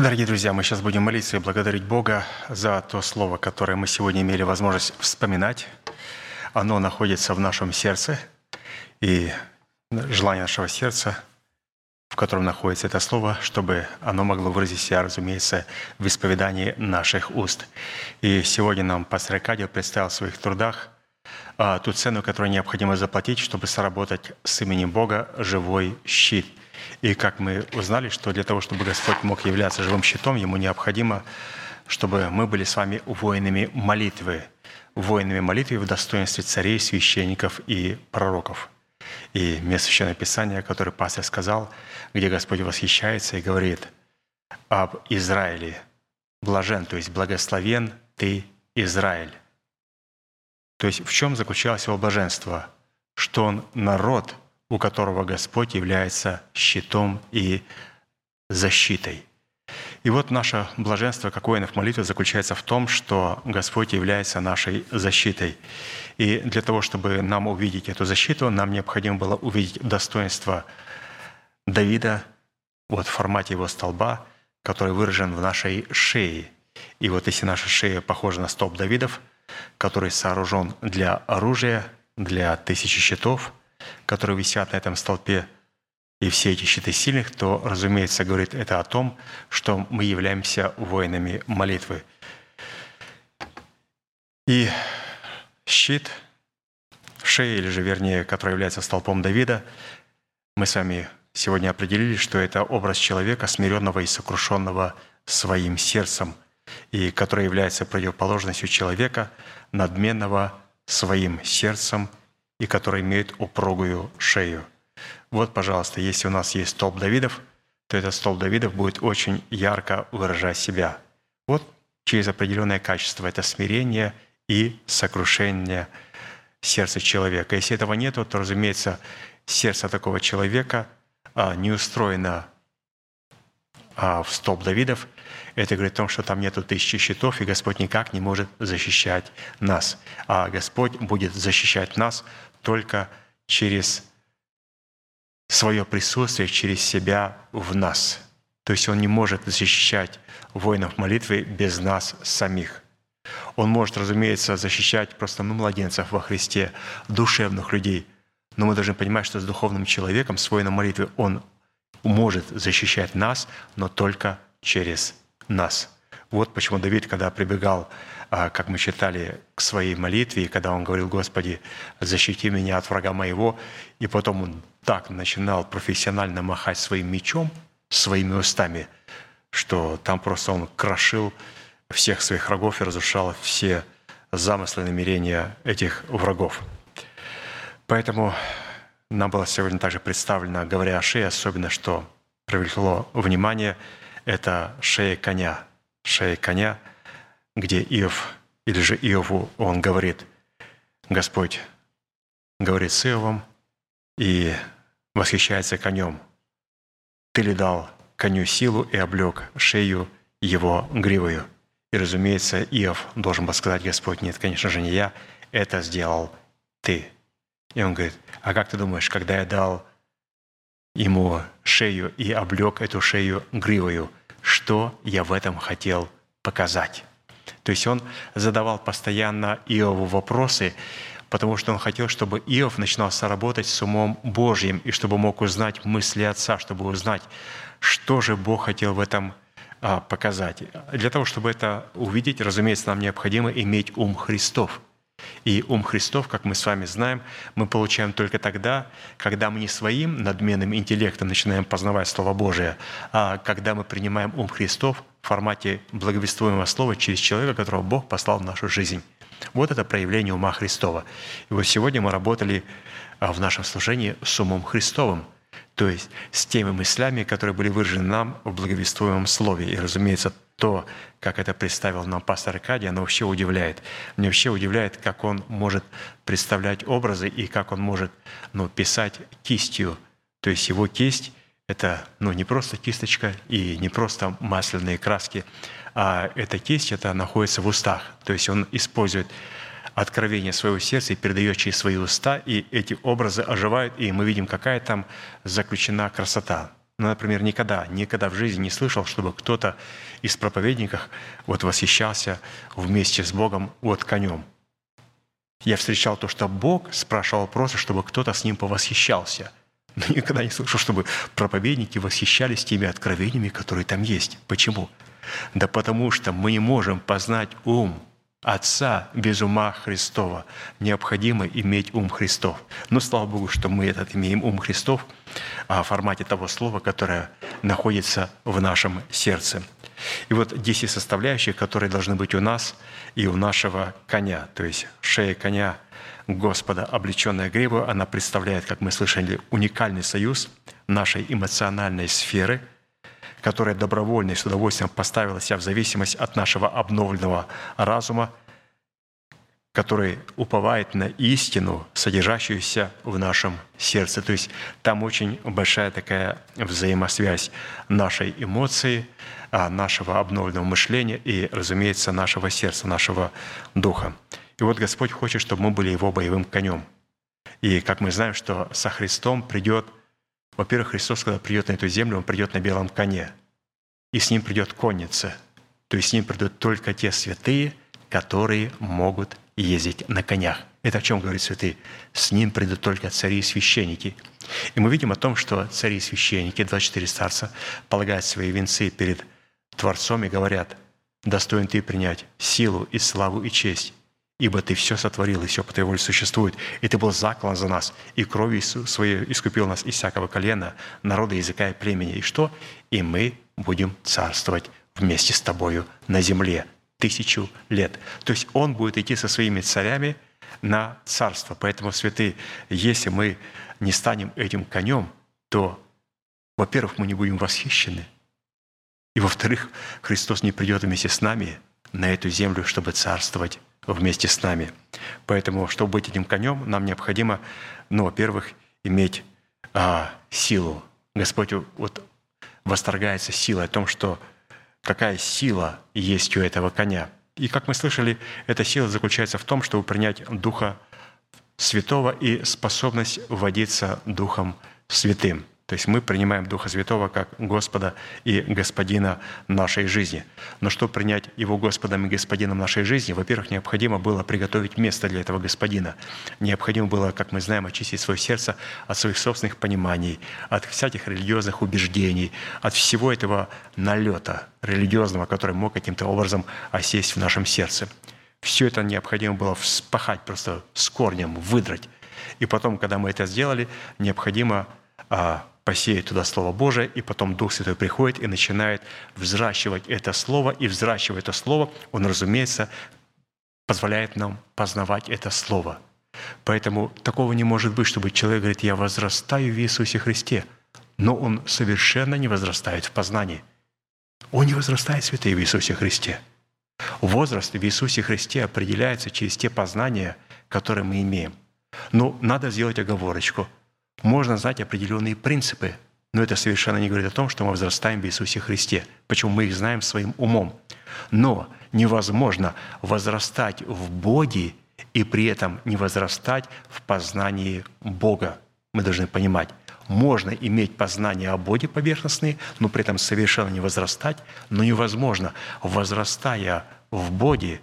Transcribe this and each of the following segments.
Дорогие друзья, мы сейчас будем молиться и благодарить Бога за то слово, которое мы сегодня имели возможность вспоминать. Оно находится в нашем сердце, и желание нашего сердца, в котором находится это слово, чтобы оно могло выразить себя, разумеется, в исповедании наших уст. И сегодня нам пастор Аркадий представил в своих трудах а, ту цену, которую необходимо заплатить, чтобы соработать с именем Бога живой щит – и как мы узнали, что для того, чтобы Господь мог являться живым щитом, Ему необходимо, чтобы мы были с вами воинами молитвы, воинами молитвы в достоинстве царей, священников и пророков. И место Священного Писания, которое пастор сказал, где Господь восхищается и говорит об Израиле. Блажен, то есть благословен ты, Израиль. То есть в чем заключалось его блаженство? Что он народ – у которого Господь является щитом и защитой. И вот наше блаженство, как воинов молитвы, заключается в том, что Господь является нашей защитой. И для того, чтобы нам увидеть эту защиту, нам необходимо было увидеть достоинство Давида вот в формате его столба, который выражен в нашей шее. И вот если наша шея похожа на столб Давидов, который сооружен для оружия, для тысячи щитов – которые висят на этом столпе, и все эти щиты сильных, то, разумеется, говорит это о том, что мы являемся воинами молитвы. И щит шеи, или же вернее, который является столпом Давида, мы с вами сегодня определили, что это образ человека, смиренного и сокрушенного своим сердцем, и который является противоположностью человека, надменного своим сердцем и который имеет упругую шею. Вот, пожалуйста, если у нас есть столб Давидов, то этот столб Давидов будет очень ярко выражать себя. Вот через определенное качество. Это смирение и сокрушение сердца человека. Если этого нет, то, разумеется, сердце такого человека а, не устроено а, в столб Давидов, это говорит о том, что там нету тысячи щитов, и Господь никак не может защищать нас. А Господь будет защищать нас только через свое присутствие, через себя в нас. То есть Он не может защищать воинов молитвы без нас самих. Он может, разумеется, защищать просто ну, младенцев во Христе, душевных людей. Но мы должны понимать, что с духовным человеком, с воином молитвы, он может защищать нас, но только через нас. Вот почему Давид, когда прибегал как мы читали, к своей молитве, когда он говорил, «Господи, защити меня от врага моего», и потом он так начинал профессионально махать своим мечом, своими устами, что там просто он крошил всех своих врагов и разрушал все замыслы намерения этих врагов. Поэтому нам было сегодня также представлено, говоря о шее, особенно что привлекло внимание, это шея коня. Шея коня – где Иов, или же Иову он говорит, Господь говорит с Иовом и восхищается конем. Ты ли дал коню силу и облег шею его гривою? И, разумеется, Иов должен был сказать, Господь, нет, конечно же, не я, это сделал ты. И он говорит, а как ты думаешь, когда я дал ему шею и облег эту шею гривою, что я в этом хотел показать? То есть он задавал постоянно Иову вопросы, потому что он хотел, чтобы Иов начинался работать с умом Божьим, и чтобы мог узнать мысли Отца, чтобы узнать, что же Бог хотел в этом а, показать. Для того, чтобы это увидеть, разумеется, нам необходимо иметь ум Христов – и ум Христов, как мы с вами знаем, мы получаем только тогда, когда мы не своим надменным интеллектом начинаем познавать Слово Божие, а когда мы принимаем ум Христов в формате благовествуемого слова через человека, которого Бог послал в нашу жизнь. Вот это проявление ума Христова. И вот сегодня мы работали а, в нашем служении с умом Христовым, то есть с теми мыслями, которые были выражены нам в благовествуемом слове. И, разумеется, то, как это представил нам пастор Аркадий, оно вообще удивляет. Мне вообще удивляет, как он может представлять образы и как он может ну, писать кистью. То есть его кисть – это ну, не просто кисточка и не просто масляные краски, а эта кисть это находится в устах. То есть он использует откровение своего сердца и передает через свои уста, и эти образы оживают, и мы видим, какая там заключена красота. ну, например, никогда, никогда в жизни не слышал, чтобы кто-то из проповедников вот восхищался вместе с Богом вот конем. Я встречал то, что Бог спрашивал просто, чтобы кто-то с ним повосхищался. Никогда не слышал, чтобы проповедники восхищались теми откровениями, которые там есть. Почему? Да потому что мы не можем познать ум Отца без ума Христова. Необходимо иметь ум Христов. Но слава Богу, что мы этот имеем ум Христов а, в формате того слова, которое находится в нашем сердце. И вот 10 составляющих, которые должны быть у нас и у нашего коня. То есть шея коня Господа, облеченная гриву, она представляет, как мы слышали, уникальный союз нашей эмоциональной сферы – которая добровольно и с удовольствием поставила себя в зависимость от нашего обновленного разума, который уповает на истину, содержащуюся в нашем сердце. То есть там очень большая такая взаимосвязь нашей эмоции, а, нашего обновленного мышления и, разумеется, нашего сердца, нашего духа. И вот Господь хочет, чтобы мы были Его боевым конем. И как мы знаем, что со Христом придет – во-первых, Христос, когда придет на эту землю, Он придет на белом коне, и с Ним придет конница. То есть с Ним придут только те святые, которые могут ездить на конях. Это о чем говорит святые? С Ним придут только цари и священники. И мы видим о том, что цари и священники, 24 старца, полагают свои венцы перед Творцом и говорят, «Достоин Ты принять силу и славу и честь, ибо Ты все сотворил, и все по Твоей воле существует, и Ты был заклан за нас, и кровью Своей искупил нас из всякого колена, народа, языка и племени. И что? И мы будем царствовать вместе с Тобою на земле тысячу лет. То есть Он будет идти со своими царями на царство. Поэтому, святые, если мы не станем этим конем, то, во-первых, мы не будем восхищены, и, во-вторых, Христос не придет вместе с нами на эту землю, чтобы царствовать вместе с нами. Поэтому, чтобы быть этим конем, нам необходимо, ну, во-первых, иметь а, силу. Господь вот восторгается силой о том, что какая сила есть у этого коня. И как мы слышали, эта сила заключается в том, чтобы принять Духа Святого и способность водиться Духом Святым. То есть мы принимаем Духа Святого как Господа и Господина нашей жизни. Но чтобы принять Его Господом и Господином нашей жизни, во-первых, необходимо было приготовить место для этого Господина. Необходимо было, как мы знаем, очистить свое сердце от своих собственных пониманий, от всяких религиозных убеждений, от всего этого налета религиозного, который мог каким-то образом осесть в нашем сердце. Все это необходимо было вспахать просто с корнем, выдрать. И потом, когда мы это сделали, необходимо а, посеять туда Слово Божие, и потом Дух Святой приходит и начинает взращивать это Слово, и взращивая это Слово, Он, разумеется, позволяет нам познавать это Слово. Поэтому такого не может быть, чтобы человек говорит, я возрастаю в Иисусе Христе, но он совершенно не возрастает в познании. Он не возрастает, святые, в Иисусе Христе. Возраст в Иисусе Христе определяется через те познания, которые мы имеем. Но надо сделать оговорочку – можно знать определенные принципы, но это совершенно не говорит о том, что мы возрастаем в Иисусе Христе. Почему мы их знаем своим умом. Но невозможно возрастать в Боге и при этом не возрастать в познании Бога. Мы должны понимать, можно иметь познание о Боге поверхностные, но при этом совершенно не возрастать, но невозможно, возрастая в Боге,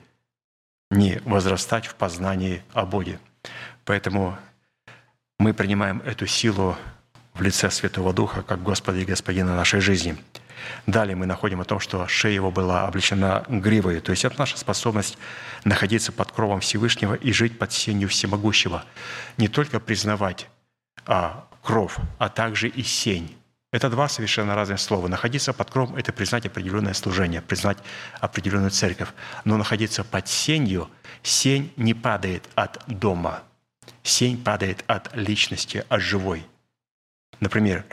не возрастать в познании о Боге. Поэтому мы принимаем эту силу в лице Святого Духа как Господа и Господина нашей жизни. Далее мы находим о том, что шея его была облечена гривой, то есть это наша способность находиться под кровом Всевышнего и жить под сенью Всемогущего. Не только признавать а, кров, а также и сень. Это два совершенно разных слова. Находиться под кровом – это признать определенное служение, признать определенную церковь. Но находиться под сенью, сень не падает от дома – Сень падает от личности, от живой. Например,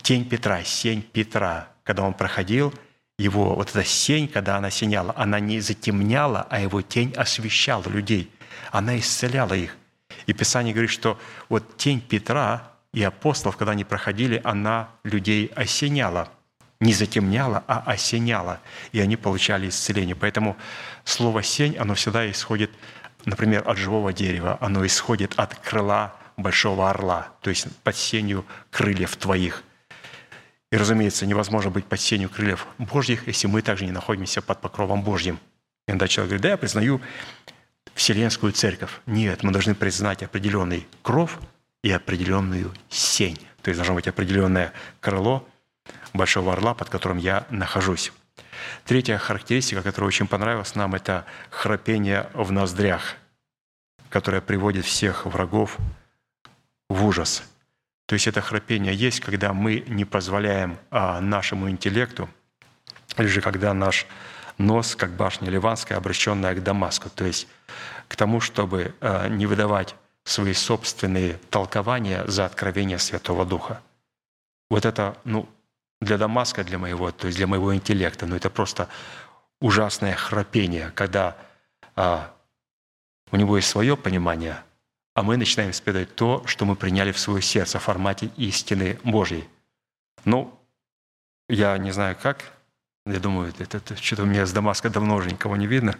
тень Петра, сень Петра, когда он проходил, его вот эта сень, когда она синяла, она не затемняла, а его тень освещала людей. Она исцеляла их. И Писание говорит, что вот тень Петра и апостолов, когда они проходили, она людей осеняла. Не затемняла, а осеняла. И они получали исцеление. Поэтому слово «сень», оно всегда исходит например, от живого дерева, оно исходит от крыла большого орла, то есть под сенью крыльев твоих. И, разумеется, невозможно быть под сенью крыльев Божьих, если мы также не находимся под покровом Божьим. Иногда человек говорит, да, я признаю Вселенскую Церковь. Нет, мы должны признать определенный кров и определенную сень. То есть должно быть определенное крыло Большого Орла, под которым я нахожусь. Третья характеристика, которая очень понравилась нам, это храпение в ноздрях, которое приводит всех врагов в ужас. То есть это храпение есть, когда мы не позволяем а, нашему интеллекту, или же когда наш нос, как башня Ливанская, обращенная к Дамаску, то есть к тому, чтобы а, не выдавать свои собственные толкования за откровение Святого Духа. Вот это, ну, для Дамаска, для моего, то есть для моего интеллекта, ну, это просто ужасное храпение, когда а, у него есть свое понимание, а мы начинаем исповедовать то, что мы приняли в свое сердце в формате истины Божьей. Ну, я не знаю как, я думаю, это, это что-то у меня с Дамаска давно уже никого не видно.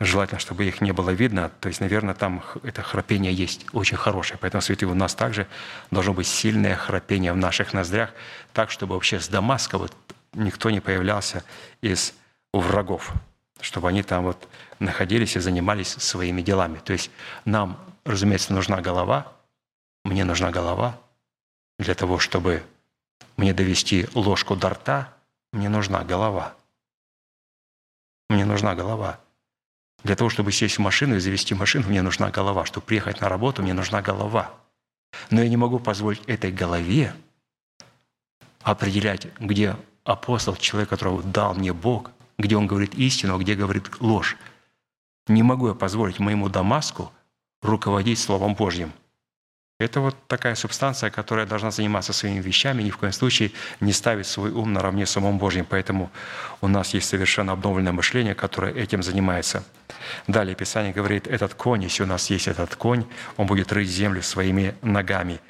Желательно, чтобы их не было видно. То есть, наверное, там это храпение есть очень хорошее. Поэтому, святые, у нас также должно быть сильное храпение в наших ноздрях, так, чтобы вообще с Дамаска вот никто не появлялся из врагов, чтобы они там вот находились и занимались своими делами. То есть нам разумеется, нужна голова. Мне нужна голова для того, чтобы мне довести ложку до рта. Мне нужна голова. Мне нужна голова. Для того, чтобы сесть в машину и завести машину, мне нужна голова. Чтобы приехать на работу, мне нужна голова. Но я не могу позволить этой голове определять, где апостол, человек, которого дал мне Бог, где он говорит истину, а где говорит ложь. Не могу я позволить моему Дамаску руководить Словом Божьим. Это вот такая субстанция, которая должна заниматься своими вещами, ни в коем случае не ставить свой ум наравне с умом Божьим. Поэтому у нас есть совершенно обновленное мышление, которое этим занимается. Далее Писание говорит, этот конь, если у нас есть этот конь, он будет рыть землю своими ногами.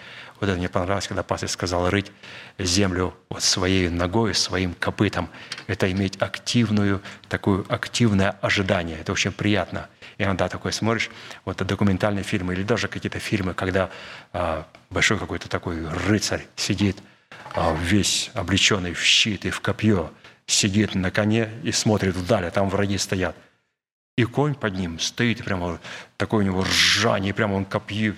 Вот это мне понравилось, когда пастор сказал рыть землю вот своей ногой, своим копытом. Это иметь активную, такое активное ожидание. Это очень приятно. Иногда такой смотришь, вот документальные фильмы или даже какие-то фильмы, когда а, большой какой-то такой рыцарь сидит, а, весь облеченный в щит и в копье, сидит на коне и смотрит вдаль, а там враги стоят – и конь под ним стоит, прямо такое у него ржание, прямо он копьи,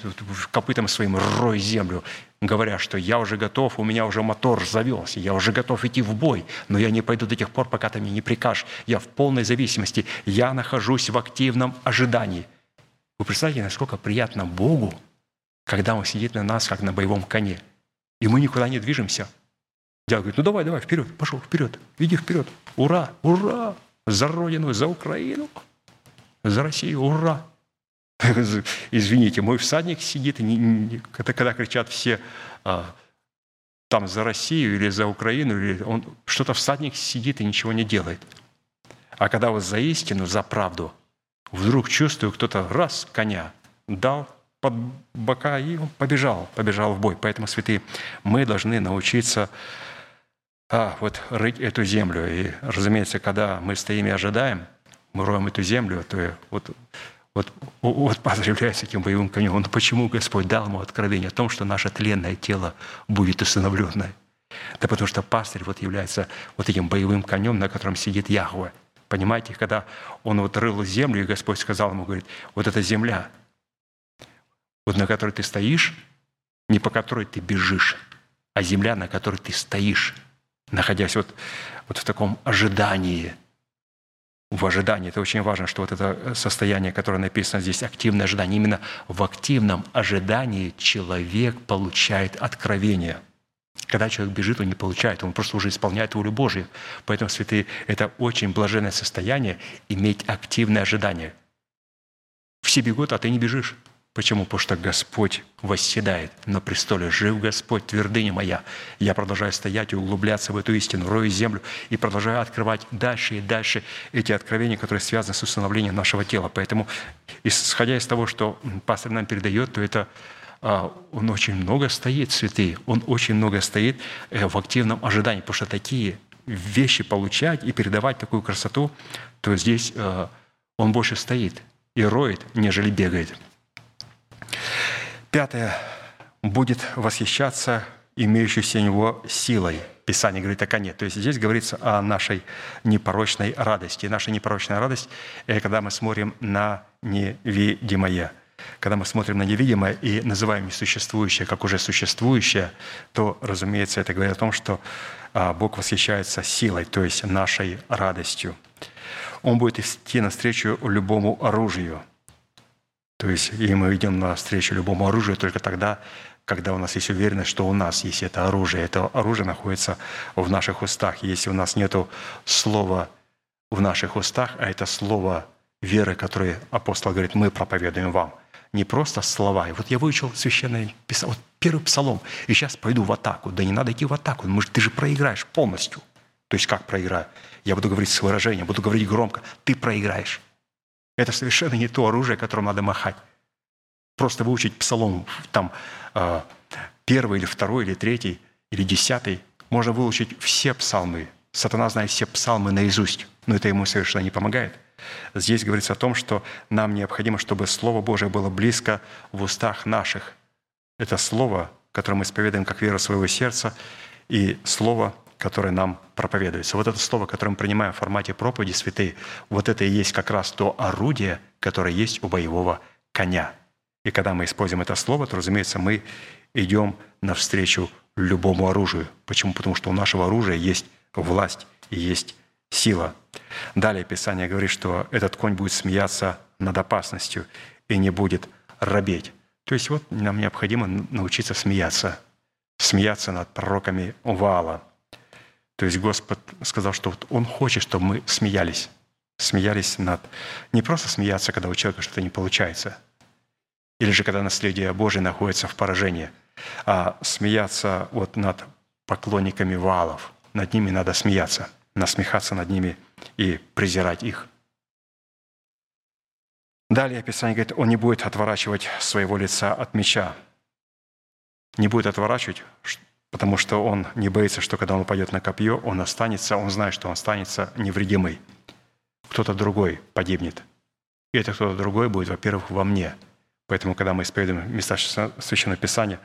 копытом своим рой землю, говоря, что я уже готов, у меня уже мотор завелся, я уже готов идти в бой, но я не пойду до тех пор, пока ты мне не прикажешь. Я в полной зависимости, я нахожусь в активном ожидании. Вы представляете, насколько приятно Богу, когда Он сидит на нас, как на боевом коне, и мы никуда не движемся. Дядя говорит, ну давай, давай, вперед, пошел, вперед, иди вперед. Ура, ура, за Родину, за Украину за Россию, ура! Извините, мой всадник сидит, не, не, когда, когда кричат все а, там за Россию или за Украину, или он что-то всадник сидит и ничего не делает. А когда вот за истину, за правду, вдруг чувствую, кто-то раз коня дал под бока, и он побежал, побежал в бой. Поэтому, святые, мы должны научиться а, вот рыть эту землю. И, разумеется, когда мы стоим и ожидаем – мы роем эту землю, то вот, вот, вот Павел является таким боевым конем. Но почему Господь дал ему откровение о том, что наше тленное тело будет установленное? Да потому что пастырь вот является вот этим боевым конем, на котором сидит Яхве. Понимаете, когда он вот рыл землю, и Господь сказал ему, говорит, вот эта земля, вот на которой ты стоишь, не по которой ты бежишь, а земля, на которой ты стоишь, находясь вот, вот в таком ожидании – в ожидании. Это очень важно, что вот это состояние, которое написано здесь, активное ожидание, именно в активном ожидании человек получает откровение. Когда человек бежит, он не получает, он просто уже исполняет волю Божью. Поэтому, святые, это очень блаженное состояние иметь активное ожидание. Все бегут, а ты не бежишь. Почему? Потому что Господь восседает на престоле. Жив Господь, твердыня моя. Я продолжаю стоять и углубляться в эту истину, рою землю и продолжаю открывать дальше и дальше эти откровения, которые связаны с установлением нашего тела. Поэтому, исходя из того, что пастор нам передает, то это а, он очень много стоит, святые, он очень много стоит э, в активном ожидании, потому что такие вещи получать и передавать такую красоту, то здесь э, он больше стоит и роет, нежели бегает. Пятое. Будет восхищаться имеющейся у него силой. Писание говорит о коне. То есть здесь говорится о нашей непорочной радости. И наша непорочная радость – это когда мы смотрим на невидимое. Когда мы смотрим на невидимое и называем несуществующее как уже существующее, то, разумеется, это говорит о том, что а, Бог восхищается силой, то есть нашей радостью. Он будет идти навстречу любому оружию. То есть, и мы идем навстречу любому оружию только тогда, когда у нас есть уверенность, что у нас есть это оружие. Это оружие находится в наших устах. Если у нас нет слова в наших устах, а это слово веры, которое апостол говорит, мы проповедуем вам. Не просто слова. И вот я выучил священное писание, вот первый псалом, и сейчас пойду в атаку. Да не надо идти в атаку, ты же проиграешь полностью. То есть как проиграю? Я буду говорить с выражением, буду говорить громко. Ты проиграешь. Это совершенно не то оружие, которым надо махать. Просто выучить псалом, там, а, первый или второй, или третий, или десятый. Можно выучить все псалмы. Сатана знает все псалмы наизусть, но это ему совершенно не помогает. Здесь говорится о том, что нам необходимо, чтобы Слово Божие было близко в устах наших. Это Слово, которое мы исповедуем как веру своего сердца, и Слово, которое нам проповедуется. Вот это слово, которое мы принимаем в формате проповеди святые, вот это и есть как раз то орудие, которое есть у боевого коня. И когда мы используем это слово, то, разумеется, мы идем навстречу любому оружию. Почему? Потому что у нашего оружия есть власть и есть сила. Далее Писание говорит, что этот конь будет смеяться над опасностью и не будет робеть. То есть вот нам необходимо научиться смеяться, смеяться над пророками Вала – то есть Господь сказал, что вот Он хочет, чтобы мы смеялись. Смеялись над... Не просто смеяться, когда у человека что-то не получается, или же когда наследие Божие находится в поражении, а смеяться вот над поклонниками валов. Над ними надо смеяться, насмехаться над ними и презирать их. Далее Писание говорит, он не будет отворачивать своего лица от меча. Не будет отворачивать, потому что он не боится, что когда он упадет на копье, он останется, он знает, что он останется невредимый. Кто-то другой погибнет. И это кто-то другой будет, во-первых, во мне. Поэтому, когда мы исповедуем места Священного Писания,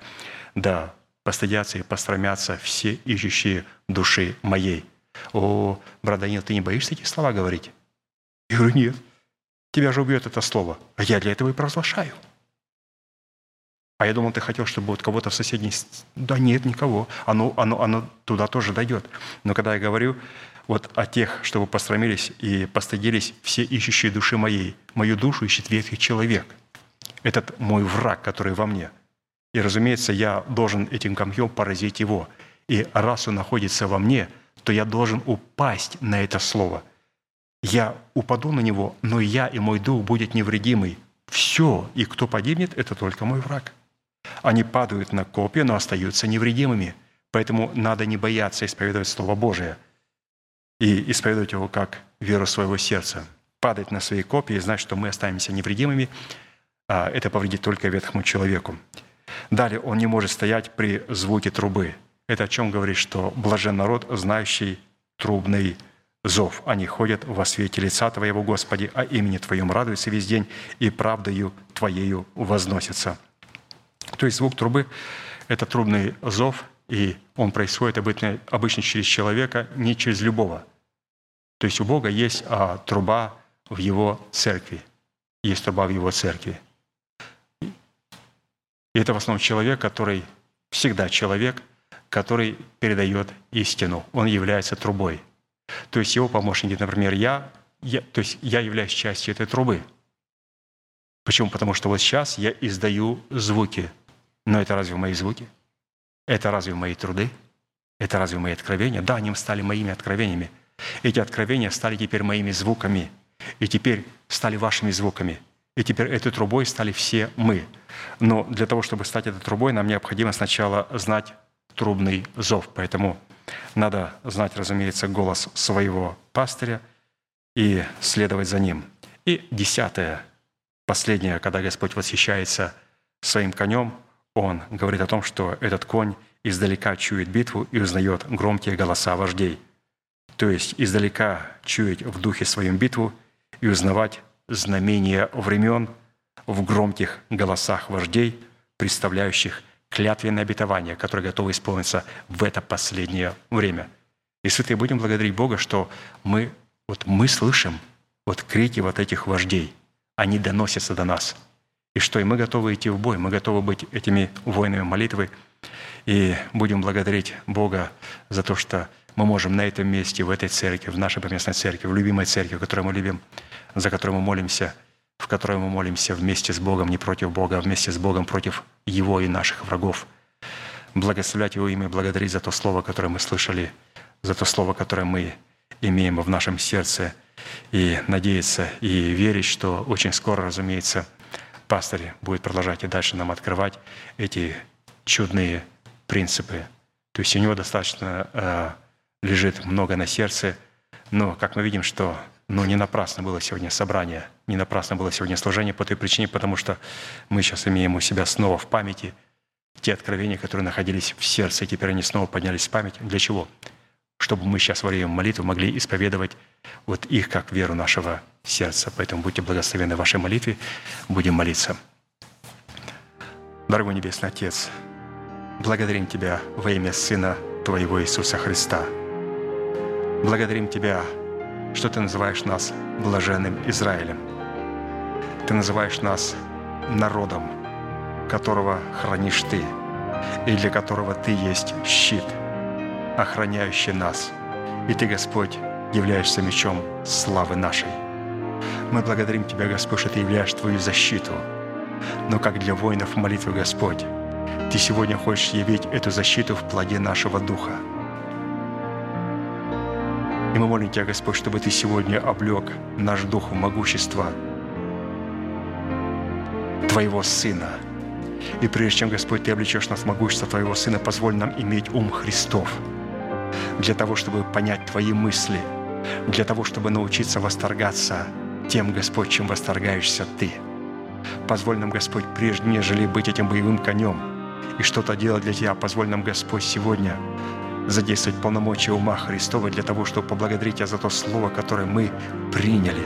да, постыдятся и пострамятся все ищущие души моей. О, брат Данил, ты не боишься эти слова говорить? Я говорю, нет. Тебя же убьет это слово. А я для этого и провозглашаю. А я думал, ты хотел, чтобы вот кого-то в соседней... Да нет, никого. Оно, оно, оно туда тоже дойдет. Но когда я говорю вот о тех, чтобы посрамились и постыдились все ищущие души моей, мою душу ищет ветхий человек. Этот мой враг, который во мне. И, разумеется, я должен этим камнем поразить его. И раз он находится во мне, то я должен упасть на это слово. Я упаду на него, но я и мой дух будет невредимый. Все, и кто погибнет, это только мой враг. Они падают на копья, но остаются невредимыми. Поэтому надо не бояться исповедовать Слово Божие и исповедовать его как веру своего сердца. Падать на свои копья и знать, что мы останемся невредимыми, а это повредит только ветхому человеку. Далее, он не может стоять при звуке трубы. Это о чем говорит, что блажен народ, знающий трубный зов. Они ходят во свете лица Твоего, Господи, а имени Твоем радуются весь день, и правдою Твоею возносятся. То есть звук трубы – это трубный зов, и он происходит обычно, обычно через человека, не через любого. То есть у Бога есть а, труба в Его церкви. Есть труба в Его церкви. И это в основном человек, который всегда человек, который передает истину. Он является трубой. То есть его помощники, например, я, я, то есть я являюсь частью этой трубы. Почему? Потому что вот сейчас я издаю звуки – но это разве мои звуки? Это разве мои труды? Это разве мои откровения? Да, они стали моими откровениями. Эти откровения стали теперь моими звуками. И теперь стали вашими звуками. И теперь этой трубой стали все мы. Но для того, чтобы стать этой трубой, нам необходимо сначала знать трубный зов. Поэтому надо знать, разумеется, голос своего пастыря и следовать за ним. И десятое, последнее, когда Господь восхищается своим конем, он говорит о том, что этот конь издалека чует битву и узнает громкие голоса вождей. То есть издалека чуять в духе своем битву и узнавать знамения времен в громких голосах вождей, представляющих клятвенное обетование, которое готово исполниться в это последнее время. И, святые, будем благодарить Бога, что мы, вот мы слышим вот крики вот этих вождей. Они доносятся до нас. И что и мы готовы идти в бой, мы готовы быть этими воинами молитвы. И будем благодарить Бога за то, что мы можем на этом месте, в этой церкви, в нашей поместной церкви, в любимой церкви, которую мы любим, за которую мы молимся, в которой мы молимся вместе с Богом, не против Бога, а вместе с Богом против Его и наших врагов. Благословлять Его имя, благодарить за то слово, которое мы слышали, за то слово, которое мы имеем в нашем сердце, и надеяться, и верить, что очень скоро, разумеется, пастор будет продолжать и дальше нам открывать эти чудные принципы. То есть у него достаточно э, лежит много на сердце, но, как мы видим, что ну, не напрасно было сегодня собрание, не напрасно было сегодня служение по той причине, потому что мы сейчас имеем у себя снова в памяти те откровения, которые находились в сердце, и теперь они снова поднялись в память. Для чего? Чтобы мы сейчас во время молитвы могли исповедовать вот их как веру нашего сердца. Поэтому будьте благословены в вашей молитве, будем молиться. Дорогой Небесный Отец, благодарим Тебя во имя Сына Твоего Иисуса Христа. Благодарим Тебя что Ты называешь нас блаженным Израилем. Ты называешь нас народом, которого хранишь Ты, и для которого Ты есть щит, охраняющий нас. И Ты, Господь, являешься мечом славы нашей. Мы благодарим Тебя, Господь, что Ты являешь Твою защиту. Но как для воинов молитвы, Господь, Ты сегодня хочешь явить эту защиту в плоде нашего духа – и мы молим Тебя, Господь, чтобы Ты сегодня облег наш дух в могущество Твоего Сына. И прежде чем, Господь, Ты облечешь нас в могущество Твоего Сына, позволь нам иметь ум Христов для того, чтобы понять Твои мысли, для того, чтобы научиться восторгаться тем, Господь, чем восторгаешься Ты. Позволь нам, Господь, прежде нежели быть этим боевым конем и что-то делать для Тебя, позволь нам, Господь, сегодня задействовать полномочия ума Христова для того, чтобы поблагодарить Тебя за то Слово, которое мы приняли,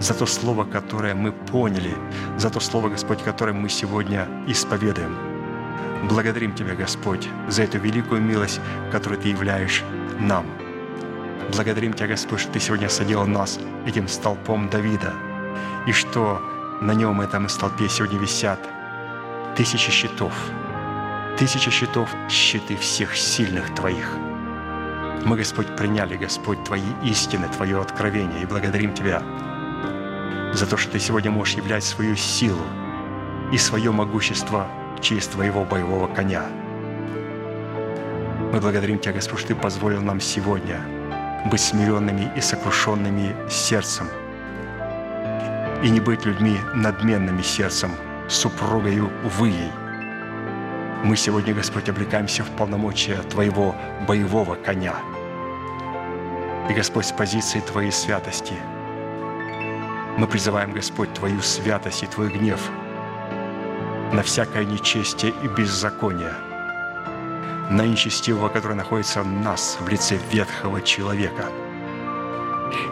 за то Слово, которое мы поняли, за то Слово, Господь, которое мы сегодня исповедуем. Благодарим Тебя, Господь, за эту великую милость, которую Ты являешь нам. Благодарим Тебя, Господь, что Ты сегодня соделал нас этим столпом Давида, и что на нем, этом столпе, сегодня висят тысячи щитов – тысяча щитов, щиты всех сильных Твоих. Мы, Господь, приняли, Господь, Твои истины, Твое откровение, и благодарим Тебя за то, что Ты сегодня можешь являть свою силу и свое могущество через Твоего боевого коня. Мы благодарим Тебя, Господь, что Ты позволил нам сегодня быть смиренными и сокрушенными сердцем и не быть людьми надменными сердцем, супругою выей – мы сегодня, Господь, облекаемся в полномочия Твоего боевого коня. И, Господь, с позиции Твоей святости мы призываем, Господь, Твою святость и Твой гнев на всякое нечестие и беззаконие, на нечестивого, который находится в нас в лице ветхого человека,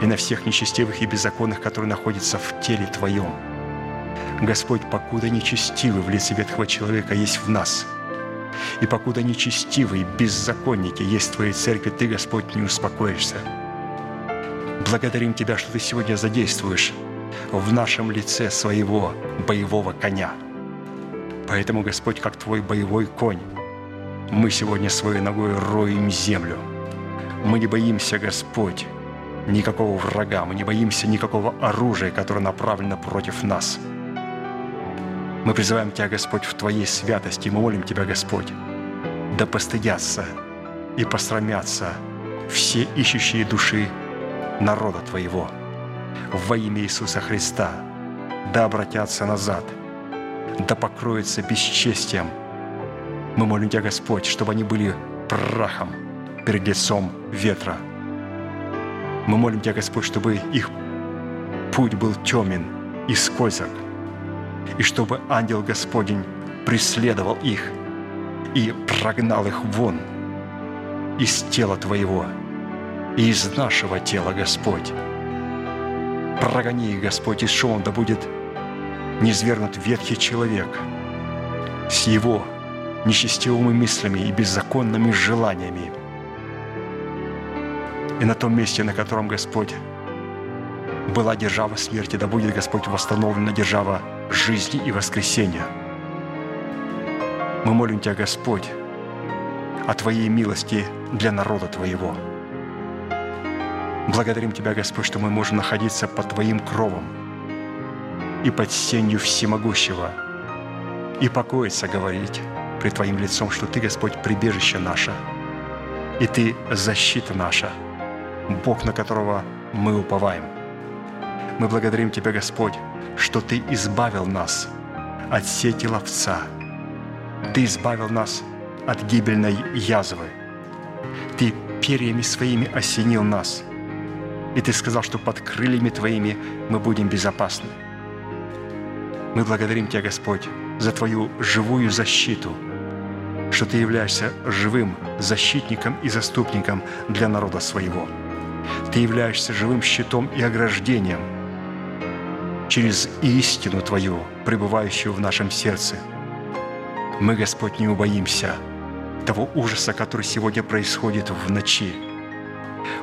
и на всех нечестивых и беззаконных, которые находятся в теле Твоем. Господь, покуда нечестивый в лице ветхого человека есть в нас – и покуда нечестивые, беззаконники есть в Твоей церкви, Ты, Господь, не успокоишься. Благодарим Тебя, что Ты сегодня задействуешь в нашем лице своего боевого коня. Поэтому, Господь, как Твой боевой конь, мы сегодня своей ногой роем землю. Мы не боимся, Господь, никакого врага, мы не боимся никакого оружия, которое направлено против нас – мы призываем Тебя, Господь, в Твоей святости. Мы молим Тебя, Господь, да постыдятся и посрамятся все ищущие души народа Твоего. Во имя Иисуса Христа да обратятся назад, да покроются бесчестием. Мы молим Тебя, Господь, чтобы они были прахом перед лицом ветра. Мы молим Тебя, Господь, чтобы их путь был темен и скользок, и чтобы ангел Господень преследовал их и прогнал их вон из тела Твоего и из нашего тела, Господь. Прогони их, Господь, и что он да будет низвергнут ветхий человек с его нечестивыми мыслями и беззаконными желаниями. И на том месте, на котором Господь была держава смерти, да будет Господь восстановлена держава жизни и воскресения. Мы молим Тебя, Господь, о Твоей милости для народа Твоего. Благодарим Тебя, Господь, что мы можем находиться под Твоим кровом и под сенью всемогущего, и покоиться говорить пред Твоим лицом, что Ты, Господь, прибежище наше, и Ты защита наша, Бог, на которого мы уповаем. Мы благодарим Тебя, Господь, что Ты избавил нас от сети ловца. Ты избавил нас от гибельной язвы. Ты перьями своими осенил нас. И Ты сказал, что под крыльями Твоими мы будем безопасны. Мы благодарим Тебя, Господь, за Твою живую защиту, что Ты являешься живым защитником и заступником для народа своего. Ты являешься живым щитом и ограждением через истину Твою, пребывающую в нашем сердце. Мы, Господь, не убоимся того ужаса, который сегодня происходит в ночи.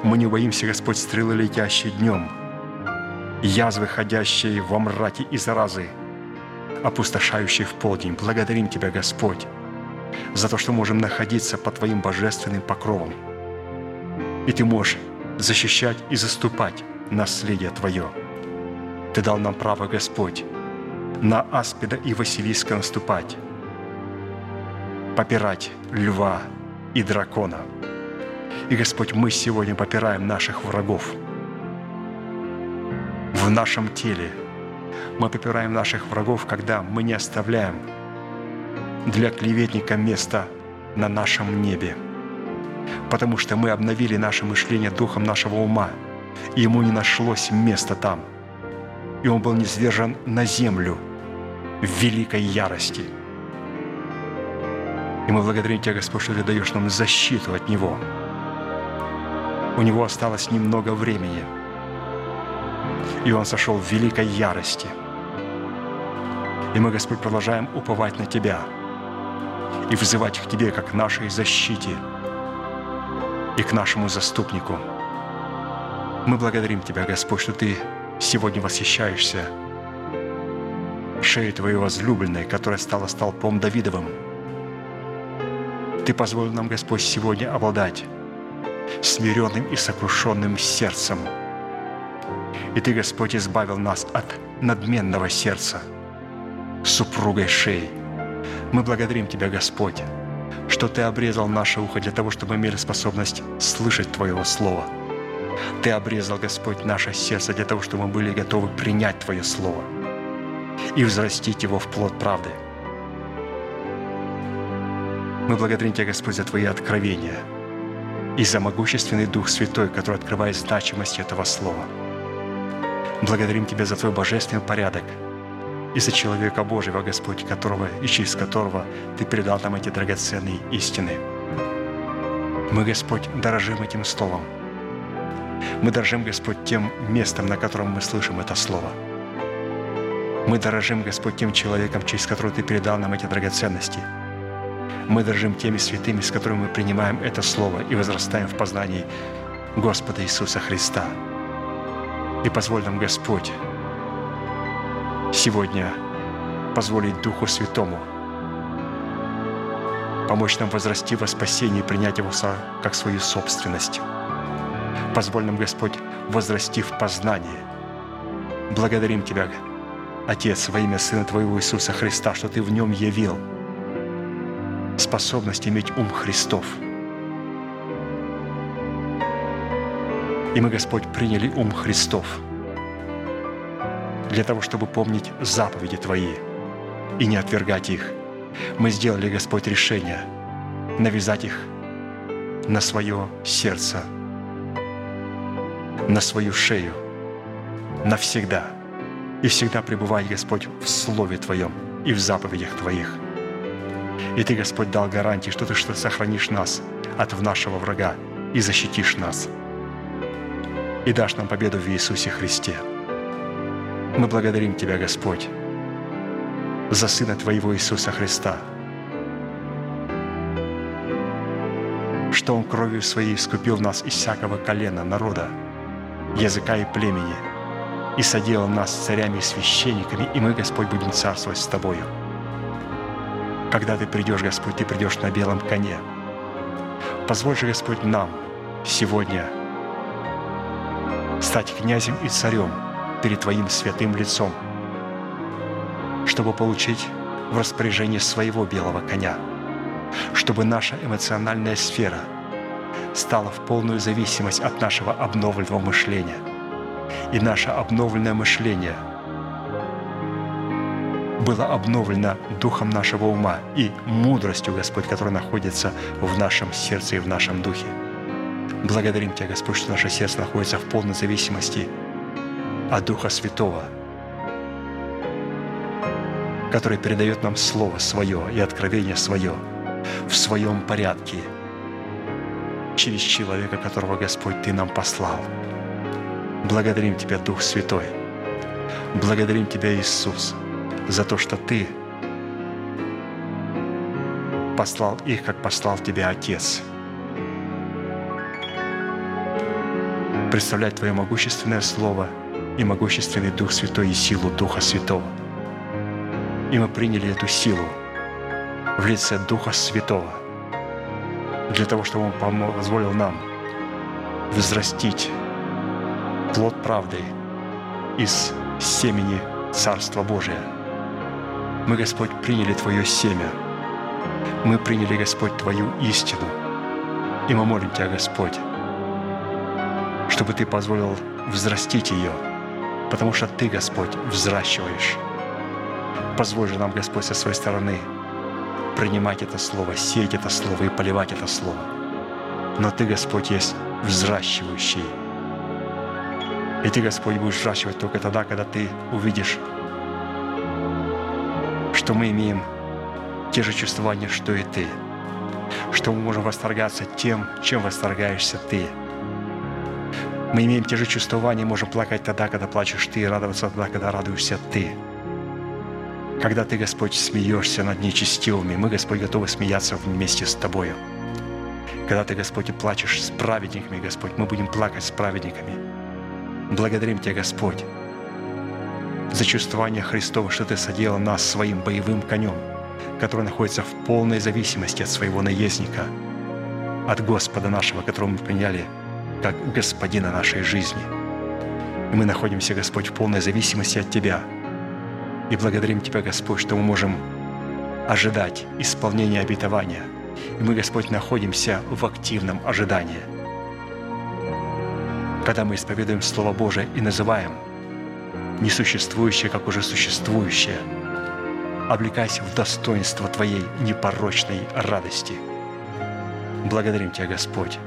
Мы не убоимся, Господь, стрелы, летящие днем, язвы, ходящие во мраке и заразы – опустошающий в полдень. Благодарим Тебя, Господь, за то, что можем находиться под Твоим божественным покровом. И Ты можешь защищать и заступать наследие Твое. Ты дал нам право, Господь, на аспида и Василиска наступать, попирать льва и дракона. И, Господь, мы сегодня попираем наших врагов в нашем теле – мы попираем наших врагов, когда мы не оставляем для клеветника места на нашем небе. Потому что мы обновили наше мышление духом нашего ума, и ему не нашлось места там. И он был низвержен на землю в великой ярости. И мы благодарим Тебя, Господь, что Ты даешь нам защиту от Него. У Него осталось немного времени, и Он сошел в великой ярости – и мы, Господь, продолжаем уповать на Тебя и вызывать к Тебе как к нашей защите и к нашему заступнику. Мы благодарим Тебя, Господь, что Ты сегодня восхищаешься шеей Твоей возлюбленной, которая стала столпом Давидовым. Ты позволил нам, Господь, сегодня обладать смиренным и сокрушенным сердцем. И Ты, Господь, избавил нас от надменного сердца – супругой шеи. Мы благодарим Тебя, Господь, что Ты обрезал наше ухо для того, чтобы мы имели способность слышать Твоего Слова. Ты обрезал, Господь, наше сердце для того, чтобы мы были готовы принять Твое Слово и взрастить его в плод правды. Мы благодарим Тебя, Господь, за Твои откровения и за могущественный Дух Святой, который открывает значимость этого Слова. Благодарим Тебя за Твой божественный порядок – и за человека Божьего, Господь, которого и через которого Ты передал нам эти драгоценные истины. Мы, Господь, дорожим этим Словом. Мы дорожим, Господь, тем местом, на котором мы слышим это Слово. Мы дорожим, Господь, тем человеком, через которого Ты передал нам эти драгоценности. Мы дорожим теми святыми, с которыми мы принимаем это Слово и возрастаем в познании Господа Иисуса Христа. И позволь нам, Господь, сегодня позволить Духу Святому помочь нам возрасти во спасении принять Его как свою собственность. Позволь нам, Господь, возрасти в познании. Благодарим Тебя, Отец, во имя Сына Твоего Иисуса Христа, что Ты в Нем явил способность иметь ум Христов. И мы, Господь, приняли ум Христов – для того, чтобы помнить заповеди Твои и не отвергать их. Мы сделали, Господь, решение навязать их на свое сердце, на свою шею, навсегда. И всегда пребывать, Господь, в Слове Твоем и в заповедях Твоих. И Ты, Господь, дал гарантии, что Ты что сохранишь нас от нашего врага и защитишь нас. И дашь нам победу в Иисусе Христе – мы благодарим Тебя, Господь, за Сына Твоего Иисуса Христа, что Он кровью Своей искупил нас из всякого колена, народа, языка и племени, и соделал нас царями и священниками, и мы, Господь, будем царствовать с Тобою. Когда Ты придешь, Господь, Ты придешь на белом коне. Позволь же, Господь, нам сегодня стать князем и царем перед Твоим святым лицом, чтобы получить в распоряжение своего белого коня, чтобы наша эмоциональная сфера стала в полную зависимость от нашего обновленного мышления. И наше обновленное мышление было обновлено духом нашего ума и мудростью, Господь, которая находится в нашем сердце и в нашем духе. Благодарим Тебя, Господь, что наше сердце находится в полной зависимости от Духа Святого – который передает нам Слово Свое и откровение Свое в своем порядке через человека, которого Господь Ты нам послал. Благодарим Тебя, Дух Святой. Благодарим Тебя, Иисус, за то, что Ты послал их, как послал Тебя Отец. Представлять Твое могущественное Слово и могущественный Дух Святой и силу Духа Святого – и мы приняли эту силу в лице Духа Святого для того, чтобы Он позволил нам взрастить плод правды из семени Царства Божия. Мы, Господь, приняли Твое семя. Мы приняли, Господь, Твою истину. И мы молим Тебя, Господь, чтобы Ты позволил взрастить ее, потому что Ты, Господь, взращиваешь Позволь же нам, Господь, со своей стороны принимать это Слово, сеять это Слово и поливать это Слово. Но Ты, Господь, есть взращивающий. И Ты, Господь, будешь взращивать только тогда, когда Ты увидишь, что мы имеем те же чувствования, что и Ты, что мы можем восторгаться тем, чем восторгаешься Ты. Мы имеем те же чувствования, можем плакать тогда, когда плачешь Ты, и радоваться тогда, когда радуешься Ты – когда Ты, Господь, смеешься над нечестивыми, мы, Господь, готовы смеяться вместе с Тобою. Когда Ты, Господь, плачешь с праведниками, Господь, мы будем плакать с праведниками. Благодарим Тебя, Господь, за чувствование Христова, что Ты соделал нас своим боевым конем, который находится в полной зависимости от своего наездника, от Господа нашего, которого мы приняли как Господина нашей жизни. И мы находимся, Господь, в полной зависимости от Тебя – и благодарим Тебя, Господь, что мы можем ожидать исполнения обетования. И мы, Господь, находимся в активном ожидании. Когда мы исповедуем Слово Божие и называем несуществующее, как уже существующее, облекайся в достоинство Твоей непорочной радости. Благодарим Тебя, Господь,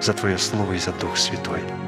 за Твое Слово и за Дух Святой.